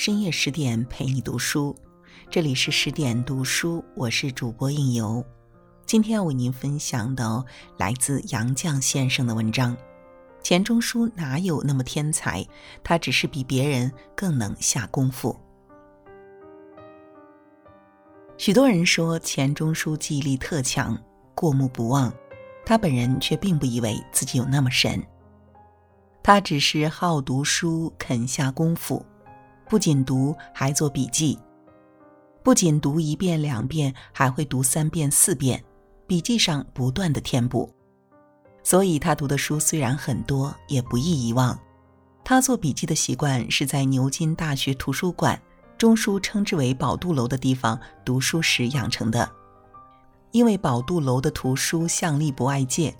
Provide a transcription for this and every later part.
深夜十点陪你读书，这里是十点读书，我是主播应由。今天要为您分享的来自杨绛先生的文章。钱钟书哪有那么天才？他只是比别人更能下功夫。许多人说钱钟书记忆力特强，过目不忘，他本人却并不以为自己有那么神。他只是好读书，肯下功夫。不仅读，还做笔记；不仅读一遍两遍，还会读三遍四遍。笔记上不断的填补，所以他读的书虽然很多，也不易遗忘。他做笔记的习惯是在牛津大学图书馆（中书称之为宝杜楼）的地方读书时养成的。因为宝杜楼的图书向力不外借，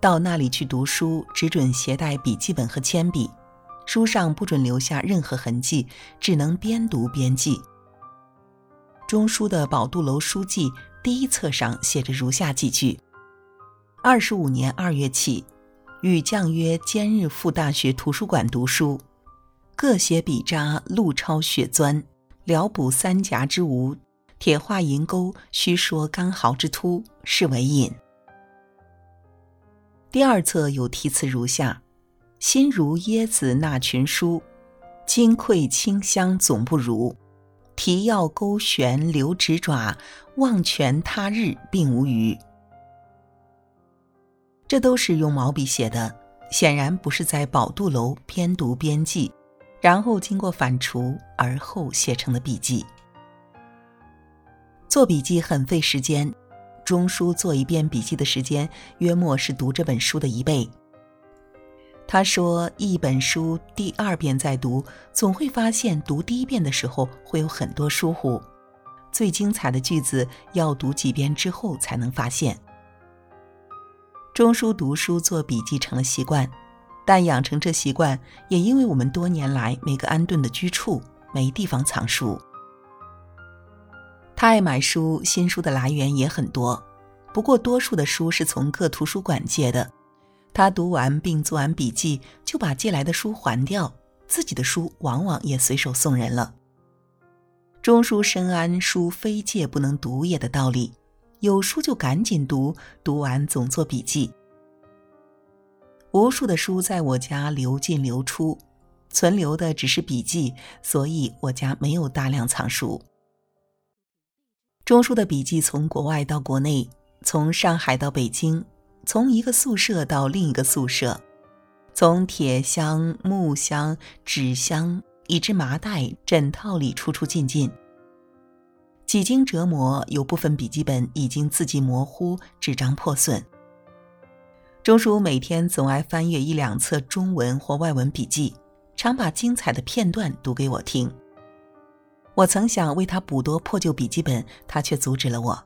到那里去读书只准携带笔记本和铅笔。书上不准留下任何痕迹，只能边读边记。中书的宝杜楼书记第一册上写着如下几句：二十五年二月起，与将约兼日赴大学图书馆读书，各写笔札，路抄血钻，聊补三夹之无，铁画银钩，须说刚毫之突，是为引。第二册有题词如下。心如椰子那群书，金匮清香总不如。提要勾悬留指爪，忘全他日并无余。这都是用毛笔写的，显然不是在宝杜楼边读边记，然后经过反刍而后写成的笔记。做笔记很费时间，中书做一遍笔记的时间，约莫是读这本书的一倍。他说：“一本书第二遍再读，总会发现读第一遍的时候会有很多疏忽，最精彩的句子要读几遍之后才能发现。”中书读书做笔记成了习惯，但养成这习惯也因为我们多年来每个安顿的居处没地方藏书。他爱买书，新书的来源也很多，不过多数的书是从各图书馆借的。他读完并做完笔记，就把借来的书还掉，自己的书往往也随手送人了。中书深谙“书非借不能读也”的道理，有书就赶紧读，读完总做笔记。无数的书在我家流进流出，存留的只是笔记，所以我家没有大量藏书。中书的笔记从国外到国内，从上海到北京。从一个宿舍到另一个宿舍，从铁箱、木箱、纸箱，以至麻袋、枕套里出出进进。几经折磨，有部分笔记本已经字迹模糊，纸张破损。钟叔每天总爱翻阅一两册中文或外文笔记，常把精彩的片段读给我听。我曾想为他补多破旧笔记本，他却阻止了我。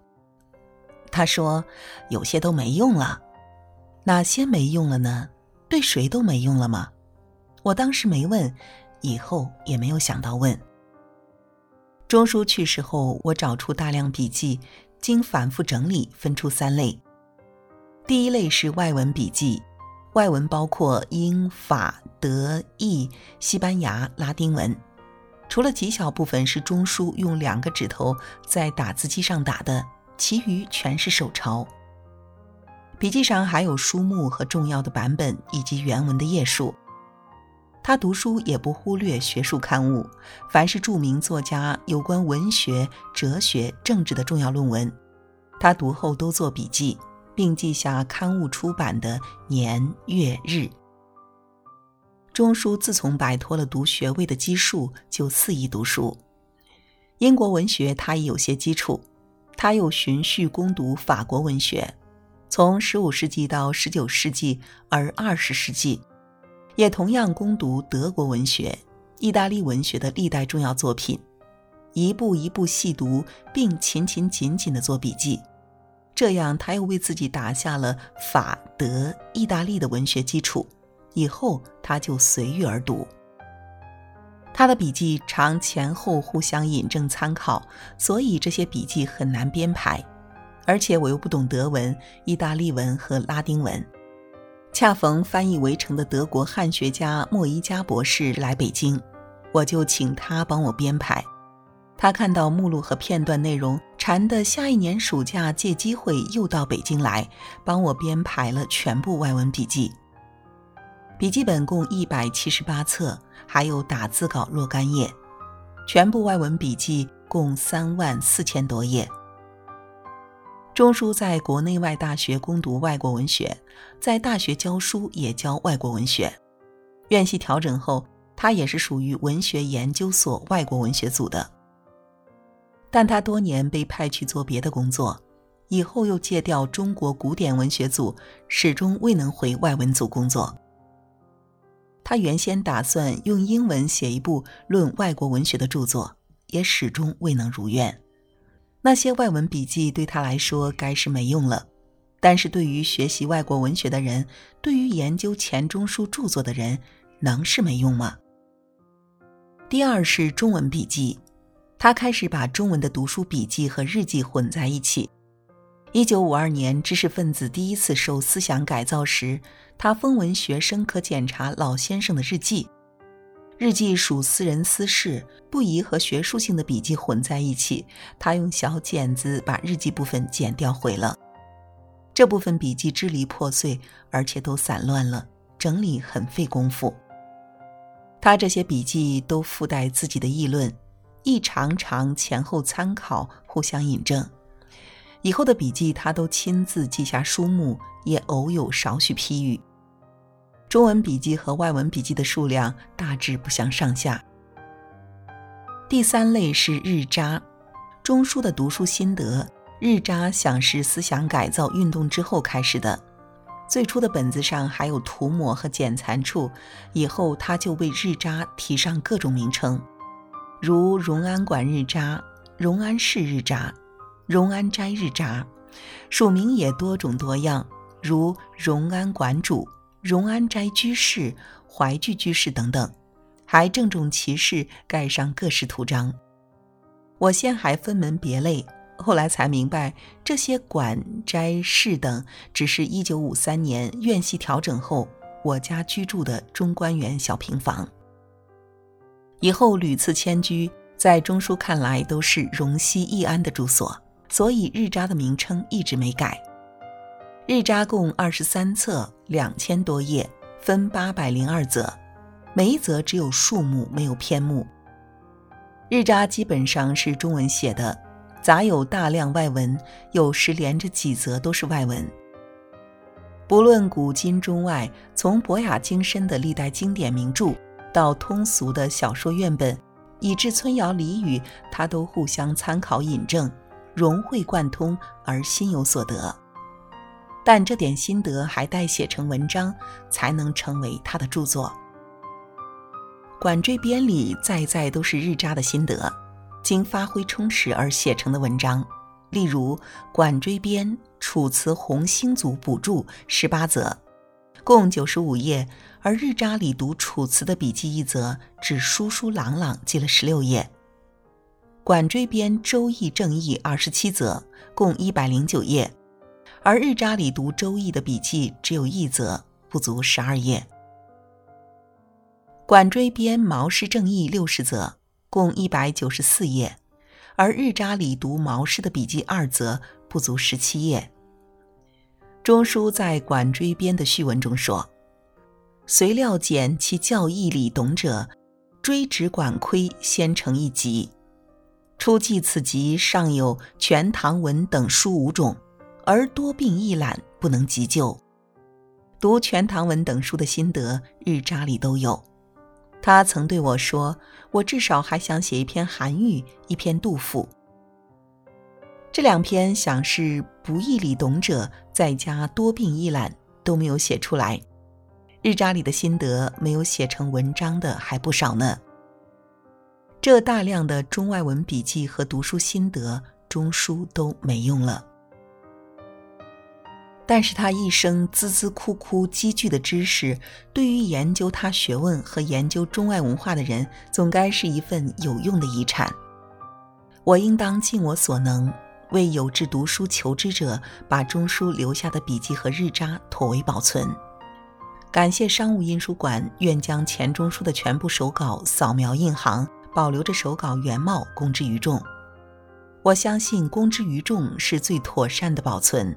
他说：“有些都没用了。”哪些没用了呢？对谁都没用了吗？我当时没问，以后也没有想到问。钟书去世后，我找出大量笔记，经反复整理，分出三类。第一类是外文笔记，外文包括英、法、德、意、西班牙、拉丁文，除了极小部分是钟书用两个指头在打字机上打的，其余全是手抄。笔记上还有书目和重要的版本以及原文的页数。他读书也不忽略学术刊物，凡是著名作家有关文学、哲学、政治的重要论文，他读后都做笔记，并记下刊物出版的年月日。钟书自从摆脱了读学位的基数，就肆意读书。英国文学他也有些基础，他又循序攻读法国文学。从十五世纪到十九世纪，而二十世纪，也同样攻读德国文学、意大利文学的历代重要作品，一步一步细读，并勤勤谨谨地做笔记。这样，他又为自己打下了法、德、意大利的文学基础。以后，他就随遇而读。他的笔记常前后互相引证参考，所以这些笔记很难编排。而且我又不懂德文、意大利文和拉丁文，恰逢翻译《围城》的德国汉学家莫伊加博士来北京，我就请他帮我编排。他看到目录和片段内容，馋得下一年暑假借机会又到北京来，帮我编排了全部外文笔记。笔记本共一百七十八册，还有打字稿若干页，全部外文笔记共三万四千多页。钟书在国内外大学攻读外国文学，在大学教书也教外国文学。院系调整后，他也是属于文学研究所外国文学组的。但他多年被派去做别的工作，以后又借调中国古典文学组，始终未能回外文组工作。他原先打算用英文写一部论外国文学的著作，也始终未能如愿。那些外文笔记对他来说该是没用了，但是对于学习外国文学的人，对于研究钱钟书著作的人，能是没用吗？第二是中文笔记，他开始把中文的读书笔记和日记混在一起。一九五二年，知识分子第一次受思想改造时，他封文学生可检查老先生的日记。日记属私人私事，不宜和学术性的笔记混在一起。他用小剪子把日记部分剪掉毁了，这部分笔记支离破碎，而且都散乱了，整理很费功夫。他这些笔记都附带自己的议论，一长长前后参考，互相引证。以后的笔记他都亲自记下书目，也偶有少许批语。中文笔记和外文笔记的数量大致不相上下。第三类是日札，中书的读书心得。日札想是思想改造运动之后开始的，最初的本子上还有涂抹和剪残处，以后他就为日札提上各种名称，如荣安馆日札、荣安市日札、荣安斋日札，署名也多种多样，如荣安馆主。荣安斋居士、怀聚居士等等，还郑重其事盖上各式图章。我先还分门别类，后来才明白，这些馆、斋、室等，只是一九五三年院系调整后我家居住的中关园小平房。以后屡次迁居，在钟书看来都是荣西易安的住所，所以日札的名称一直没改。日札共二十三册，两千多页，分八百零二则，每一则只有数目，没有篇目。日札基本上是中文写的，杂有大量外文，有时连着几则都是外文。不论古今中外，从博雅精深的历代经典名著，到通俗的小说院本，以至村谣俚语，他都互相参考引证，融会贯通而心有所得。但这点心得还待写成文章，才能成为他的著作。《管锥编》里再再都是日扎的心得，经发挥充实而写成的文章。例如《管锥编》《楚辞洪兴组补注》十八则，共九十五页；而日扎里读楚辞的笔记一则，只疏疏朗朗记了十六页。《管锥编·周易正义》二十七则，共一百零九页。而日札里读《周易》的笔记只有一则，不足十二页。管锥编《毛氏正义》六十则，共一百九十四页，而日札里读毛氏的笔记二则，不足十七页。钟书在《管锥编》的序文中说：“随料简其教义理懂者，追指管窥先成一集。初记此集，尚有《全唐文》等书五种。”而多病易懒，不能急救。读《全唐文》等书的心得，日札里都有。他曾对我说：“我至少还想写一篇韩愈，一篇杜甫。这两篇想是不易理懂者，再加多病易懒，都没有写出来。日札里的心得没有写成文章的还不少呢。这大量的中外文笔记和读书心得，中书都没用了。”但是他一生孜孜枯枯积聚的知识，对于研究他学问和研究中外文化的人，总该是一份有用的遗产。我应当尽我所能，为有志读书求知者，把中书留下的笔记和日札妥为保存。感谢商务印书馆愿将钱钟书的全部手稿扫描印行，保留着手稿原貌，公之于众。我相信公之于众是最妥善的保存。